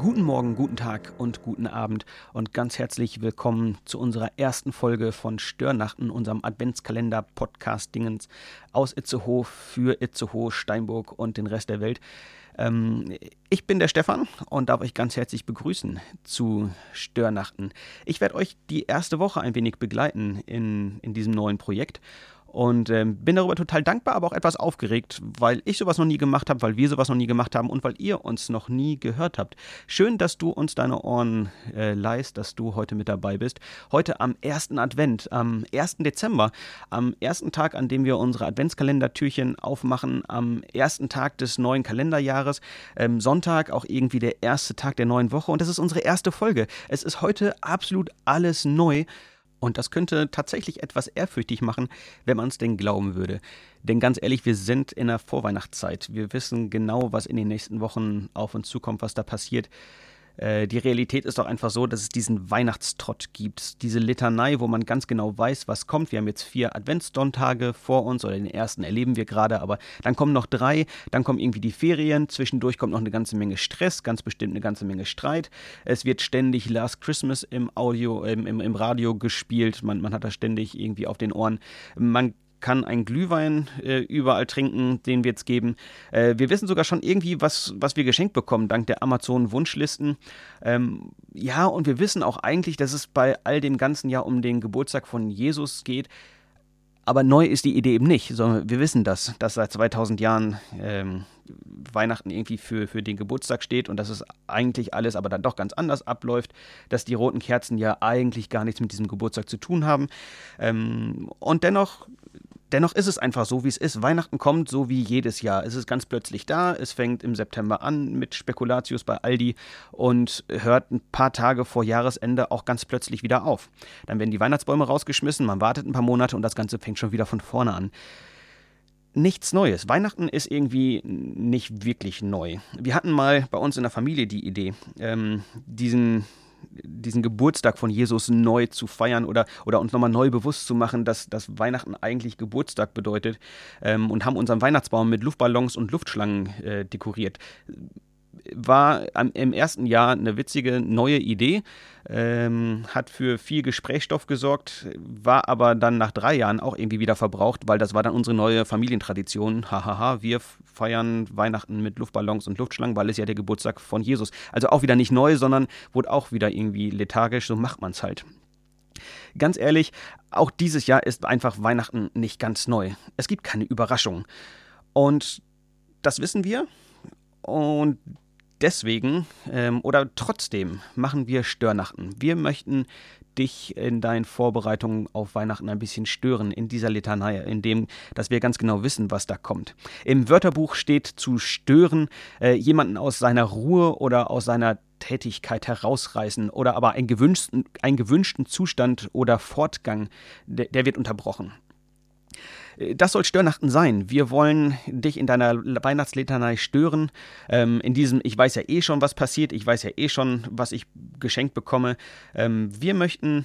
Guten Morgen, guten Tag und guten Abend und ganz herzlich willkommen zu unserer ersten Folge von Störnachten, unserem Adventskalender-Podcast-Dingens aus Itzehoe für Itzehoe, Steinburg und den Rest der Welt. Ähm, ich bin der Stefan und darf euch ganz herzlich begrüßen zu Störnachten. Ich werde euch die erste Woche ein wenig begleiten in, in diesem neuen Projekt und ähm, bin darüber total dankbar, aber auch etwas aufgeregt, weil ich sowas noch nie gemacht habe, weil wir sowas noch nie gemacht haben und weil ihr uns noch nie gehört habt. Schön, dass du uns deine Ohren äh, leist, dass du heute mit dabei bist. Heute am ersten Advent, am 1. Dezember, am ersten Tag, an dem wir unsere Adventskalendertürchen aufmachen, am ersten Tag des neuen Kalenderjahres, ähm, Sonntag, auch irgendwie der erste Tag der neuen Woche. Und das ist unsere erste Folge. Es ist heute absolut alles neu. Und das könnte tatsächlich etwas ehrfürchtig machen, wenn man es denn glauben würde. Denn ganz ehrlich, wir sind in der Vorweihnachtszeit. Wir wissen genau, was in den nächsten Wochen auf uns zukommt, was da passiert. Äh, die Realität ist doch einfach so, dass es diesen Weihnachtstrott gibt. Diese Litanei, wo man ganz genau weiß, was kommt. Wir haben jetzt vier Adventssonntage vor uns, oder den ersten erleben wir gerade, aber dann kommen noch drei, dann kommen irgendwie die Ferien, zwischendurch kommt noch eine ganze Menge Stress, ganz bestimmt eine ganze Menge Streit. Es wird ständig Last Christmas im Audio, im, im, im Radio gespielt, man, man hat das ständig irgendwie auf den Ohren. Man kann einen Glühwein äh, überall trinken, den wir jetzt geben. Äh, wir wissen sogar schon irgendwie, was, was wir geschenkt bekommen, dank der Amazon-Wunschlisten. Ähm, ja, und wir wissen auch eigentlich, dass es bei all dem ganzen Jahr um den Geburtstag von Jesus geht. Aber neu ist die Idee eben nicht, sondern wir wissen das, dass seit 2000 Jahren ähm, Weihnachten irgendwie für, für den Geburtstag steht und dass es eigentlich alles aber dann doch ganz anders abläuft, dass die roten Kerzen ja eigentlich gar nichts mit diesem Geburtstag zu tun haben. Ähm, und dennoch Dennoch ist es einfach so, wie es ist. Weihnachten kommt so wie jedes Jahr. Es ist ganz plötzlich da. Es fängt im September an mit Spekulatius bei Aldi und hört ein paar Tage vor Jahresende auch ganz plötzlich wieder auf. Dann werden die Weihnachtsbäume rausgeschmissen, man wartet ein paar Monate und das Ganze fängt schon wieder von vorne an. Nichts Neues. Weihnachten ist irgendwie nicht wirklich neu. Wir hatten mal bei uns in der Familie die Idee, ähm, diesen diesen Geburtstag von Jesus neu zu feiern oder, oder uns nochmal neu bewusst zu machen, dass, dass Weihnachten eigentlich Geburtstag bedeutet ähm, und haben unseren Weihnachtsbaum mit Luftballons und Luftschlangen äh, dekoriert war im ersten Jahr eine witzige neue Idee, ähm, hat für viel Gesprächsstoff gesorgt, war aber dann nach drei Jahren auch irgendwie wieder verbraucht, weil das war dann unsere neue Familientradition. Hahaha, wir feiern Weihnachten mit Luftballons und Luftschlangen, weil es ja der Geburtstag von Jesus. Also auch wieder nicht neu, sondern wurde auch wieder irgendwie lethargisch, so macht man es halt. Ganz ehrlich, auch dieses Jahr ist einfach Weihnachten nicht ganz neu. Es gibt keine Überraschung. Und das wissen wir. Und deswegen ähm, oder trotzdem machen wir Störnachten. Wir möchten dich in deinen Vorbereitungen auf Weihnachten ein bisschen stören in dieser Litanei, in dem, dass wir ganz genau wissen, was da kommt. Im Wörterbuch steht zu stören, äh, jemanden aus seiner Ruhe oder aus seiner Tätigkeit herausreißen oder aber einen gewünschten, einen gewünschten Zustand oder Fortgang, der, der wird unterbrochen. Das soll Störnachten sein. Wir wollen dich in deiner Weihnachtslitanei stören. Ähm, in diesem, ich weiß ja eh schon, was passiert. Ich weiß ja eh schon, was ich geschenkt bekomme. Ähm, wir möchten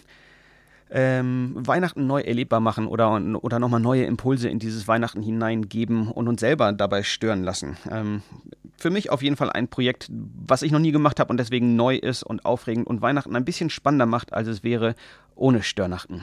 ähm, Weihnachten neu erlebbar machen oder, oder nochmal neue Impulse in dieses Weihnachten hineingeben und uns selber dabei stören lassen. Ähm, für mich auf jeden Fall ein Projekt, was ich noch nie gemacht habe und deswegen neu ist und aufregend und Weihnachten ein bisschen spannender macht, als es wäre ohne Störnachten.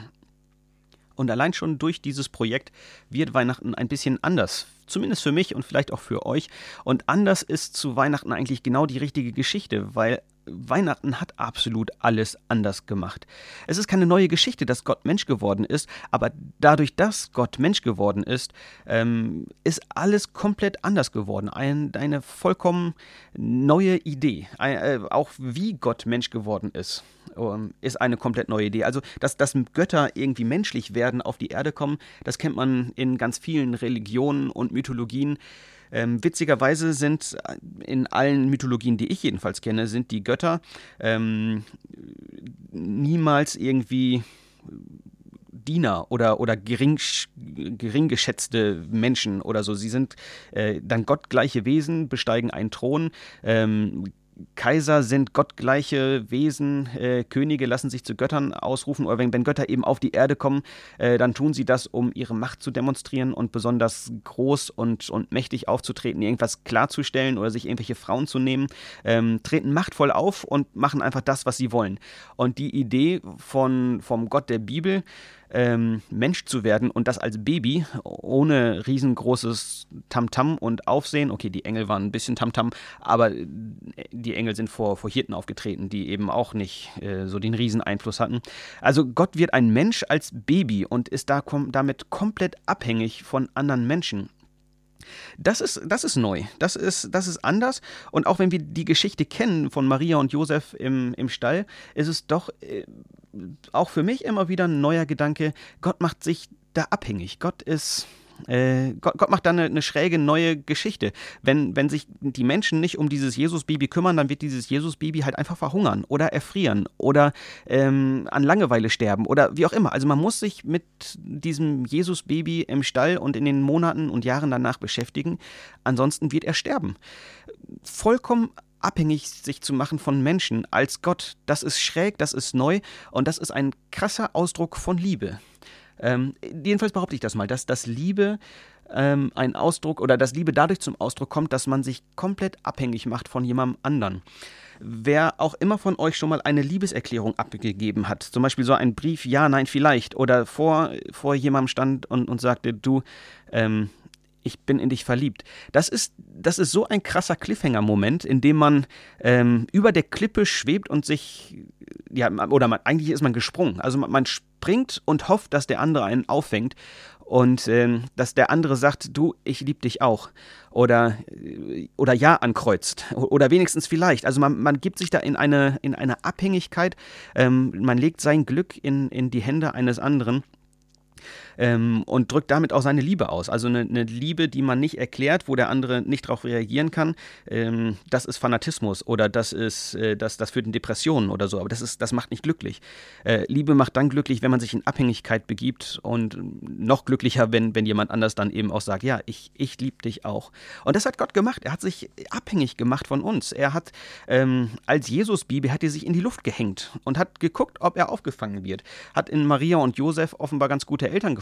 Und allein schon durch dieses Projekt wird Weihnachten ein bisschen anders. Zumindest für mich und vielleicht auch für euch. Und anders ist zu Weihnachten eigentlich genau die richtige Geschichte, weil Weihnachten hat absolut alles anders gemacht. Es ist keine neue Geschichte, dass Gott Mensch geworden ist, aber dadurch, dass Gott Mensch geworden ist, ähm, ist alles komplett anders geworden. Ein, eine vollkommen neue Idee. Ein, äh, auch wie Gott Mensch geworden ist, ähm, ist eine komplett neue Idee. Also, dass, dass Götter irgendwie menschlich werden, auf die Erde kommen, das kennt man in ganz vielen Religionen und Mythologien. Ähm, witzigerweise sind äh, in allen Mythologien, die ich jedenfalls kenne, sind die Götter ähm, niemals irgendwie Diener oder, oder gering, gering geschätzte Menschen oder so. Sie sind äh, dann gottgleiche Wesen, besteigen einen Thron, ähm, Kaiser sind gottgleiche Wesen, äh, Könige lassen sich zu Göttern ausrufen, oder wenn, wenn Götter eben auf die Erde kommen, äh, dann tun sie das, um ihre Macht zu demonstrieren und besonders groß und, und mächtig aufzutreten, irgendwas klarzustellen oder sich irgendwelche Frauen zu nehmen, ähm, treten machtvoll auf und machen einfach das, was sie wollen. Und die Idee von, vom Gott der Bibel, ähm, Mensch zu werden und das als Baby, ohne riesengroßes Tamtam -Tam und Aufsehen. Okay, die Engel waren ein bisschen Tamtam, -Tam, aber die Engel sind vor, vor Hirten aufgetreten, die eben auch nicht äh, so den Rieseneinfluss hatten. Also Gott wird ein Mensch als Baby und ist da kom damit komplett abhängig von anderen Menschen. Das ist, das ist neu, das ist, das ist anders. Und auch wenn wir die Geschichte kennen von Maria und Josef im, im Stall, ist es doch äh, auch für mich immer wieder ein neuer Gedanke, Gott macht sich da abhängig. Gott ist äh, Gott, Gott, macht da eine, eine, schräge neue Geschichte. Wenn, wenn sich die Menschen nicht um dieses Jesus-Baby kümmern, dann wird dieses Jesus-Baby halt einfach verhungern oder erfrieren oder ähm, an Langeweile sterben oder wie auch immer. Also man muss sich mit diesem Jesus-Baby im Stall und in den Monaten und Jahren danach beschäftigen. Ansonsten wird er sterben. Vollkommen abhängig sich zu machen von Menschen als Gott, das ist schräg, das ist neu und das ist ein krasser Ausdruck von Liebe. Ähm, jedenfalls behaupte ich das mal, dass das Liebe ähm, ein Ausdruck oder dass Liebe dadurch zum Ausdruck kommt, dass man sich komplett abhängig macht von jemandem anderen. Wer auch immer von euch schon mal eine Liebeserklärung abgegeben hat, zum Beispiel so ein Brief, ja, nein, vielleicht, oder vor, vor jemandem stand und, und sagte, du, ähm, ich bin in dich verliebt. Das ist, das ist so ein krasser Cliffhanger-Moment, in dem man ähm, über der Klippe schwebt und sich, ja, oder man, eigentlich ist man gesprungen. Also man, man springt und hofft, dass der andere einen auffängt und ähm, dass der andere sagt, du, ich liebe dich auch. Oder, oder ja ankreuzt. Oder wenigstens vielleicht. Also man, man gibt sich da in eine, in eine Abhängigkeit, ähm, man legt sein Glück in, in die Hände eines anderen ähm, und drückt damit auch seine Liebe aus. Also eine, eine, Liebe, die man nicht erklärt, wo der andere nicht darauf reagieren kann, ähm, das ist Fanatismus oder das ist, äh, das, das führt in Depressionen oder so. Aber das ist, das macht nicht glücklich. Äh, Liebe macht dann glücklich, wenn man sich in Abhängigkeit begibt und noch glücklicher, wenn, wenn jemand anders dann eben auch sagt, ja, ich, ich liebe dich auch. Und das hat Gott gemacht. Er hat sich abhängig gemacht von uns. Er hat ähm, als Jesus-Baby hat er sich in die Luft gehängt und hat geguckt, ob er aufgefangen wird. Hat in Maria und Josef offenbar ganz gute Eltern gefunden.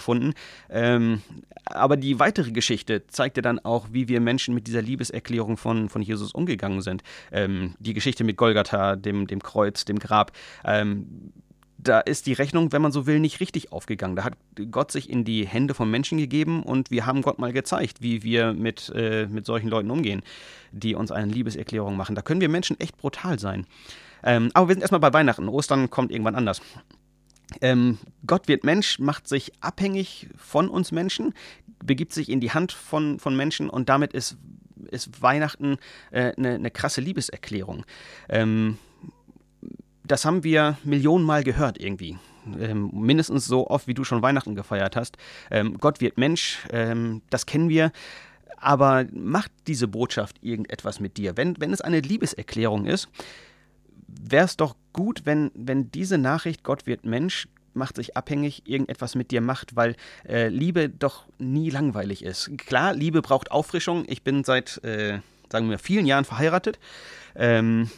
Ähm, aber die weitere Geschichte zeigt ja dann auch, wie wir Menschen mit dieser Liebeserklärung von, von Jesus umgegangen sind. Ähm, die Geschichte mit Golgatha, dem, dem Kreuz, dem Grab. Ähm, da ist die Rechnung, wenn man so will, nicht richtig aufgegangen. Da hat Gott sich in die Hände von Menschen gegeben und wir haben Gott mal gezeigt, wie wir mit, äh, mit solchen Leuten umgehen, die uns eine Liebeserklärung machen. Da können wir Menschen echt brutal sein. Ähm, aber wir sind erstmal bei Weihnachten. Ostern kommt irgendwann anders. Ähm, Gott wird Mensch, macht sich abhängig von uns Menschen, begibt sich in die Hand von, von Menschen und damit ist, ist Weihnachten eine äh, ne, ne krasse Liebeserklärung. Ähm, das haben wir Millionenmal gehört irgendwie. Ähm, mindestens so oft, wie du schon Weihnachten gefeiert hast. Ähm, Gott wird Mensch, ähm, das kennen wir. Aber macht diese Botschaft irgendetwas mit dir? Wenn, wenn es eine Liebeserklärung ist, wäre es doch gut, wenn, wenn diese Nachricht, Gott wird Mensch, macht sich abhängig, irgendetwas mit dir macht, weil äh, Liebe doch nie langweilig ist. Klar, Liebe braucht Auffrischung. Ich bin seit, äh, sagen wir, vielen Jahren verheiratet. Ähm,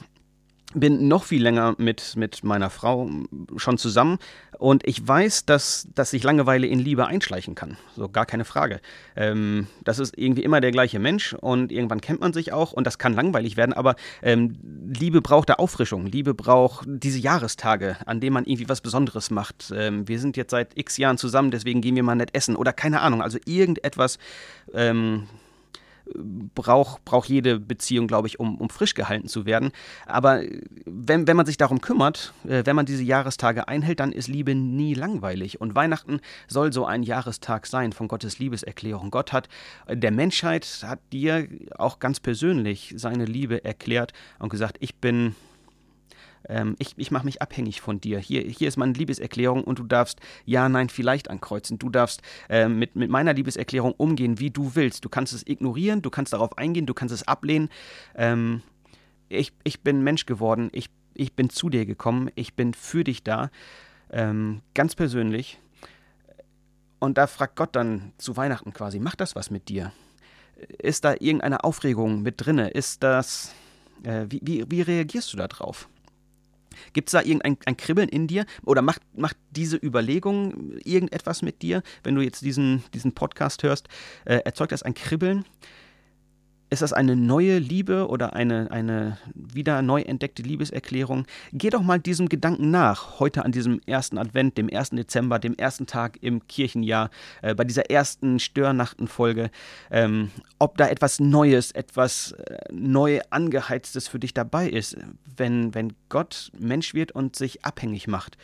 bin noch viel länger mit, mit meiner Frau schon zusammen und ich weiß, dass, dass sich Langeweile in Liebe einschleichen kann. So gar keine Frage. Ähm, das ist irgendwie immer der gleiche Mensch und irgendwann kennt man sich auch und das kann langweilig werden, aber ähm, Liebe braucht da Auffrischung. Liebe braucht diese Jahrestage, an denen man irgendwie was Besonderes macht. Ähm, wir sind jetzt seit x Jahren zusammen, deswegen gehen wir mal nett essen oder keine Ahnung. Also irgendetwas ähm, braucht brauch jede Beziehung, glaube ich, um, um frisch gehalten zu werden. Aber wenn, wenn man sich darum kümmert, äh, wenn man diese Jahrestage einhält, dann ist Liebe nie langweilig. Und Weihnachten soll so ein Jahrestag sein von Gottes Liebeserklärung. Gott hat äh, der Menschheit, hat dir auch ganz persönlich seine Liebe erklärt und gesagt, ich bin ähm, ich, ich mache mich abhängig von dir. Hier, hier ist meine Liebeserklärung und du darfst ja, nein, vielleicht ankreuzen. Du darfst äh, mit, mit meiner Liebeserklärung umgehen, wie du willst. Du kannst es ignorieren, du kannst darauf eingehen, du kannst es ablehnen. Ähm, ich, ich bin Mensch geworden, ich, ich bin zu dir gekommen, ich bin für dich da, ähm, ganz persönlich. Und da fragt Gott dann zu Weihnachten quasi, macht das was mit dir? Ist da irgendeine Aufregung mit drinne? Ist das Äh, wie, wie, wie reagierst du darauf? Gibt es da irgendein ein Kribbeln in dir oder macht, macht diese Überlegung irgendetwas mit dir, wenn du jetzt diesen, diesen Podcast hörst? Äh, erzeugt das ein Kribbeln? Ist das eine neue Liebe oder eine, eine wieder neu entdeckte Liebeserklärung? Geh doch mal diesem Gedanken nach, heute an diesem ersten Advent, dem ersten Dezember, dem ersten Tag im Kirchenjahr, äh, bei dieser ersten Störnachtenfolge, ähm, ob da etwas Neues, etwas äh, neu angeheiztes für dich dabei ist, wenn, wenn Gott Mensch wird und sich abhängig macht.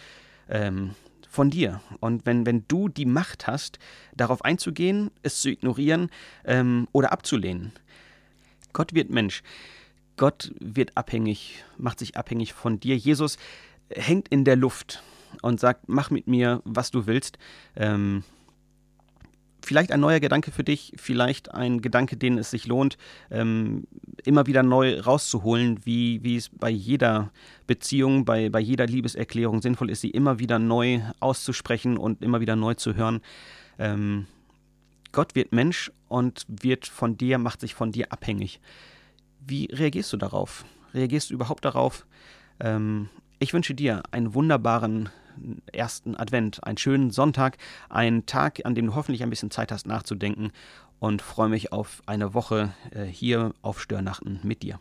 Ähm, von dir. Und wenn, wenn du die Macht hast, darauf einzugehen, es zu ignorieren ähm, oder abzulehnen. Gott wird Mensch. Gott wird abhängig, macht sich abhängig von dir. Jesus hängt in der Luft und sagt, mach mit mir, was du willst. Ähm, vielleicht ein neuer Gedanke für dich, vielleicht ein Gedanke, den es sich lohnt, ähm, immer wieder neu rauszuholen, wie, wie es bei jeder Beziehung, bei, bei jeder Liebeserklärung sinnvoll ist, sie immer wieder neu auszusprechen und immer wieder neu zu hören. Ähm, Gott wird Mensch und wird von dir, macht sich von dir abhängig. Wie reagierst du darauf? Reagierst du überhaupt darauf? Ähm, ich wünsche dir einen wunderbaren ersten Advent, einen schönen Sonntag, einen Tag, an dem du hoffentlich ein bisschen Zeit hast nachzudenken und freue mich auf eine Woche äh, hier auf Störnachten mit dir.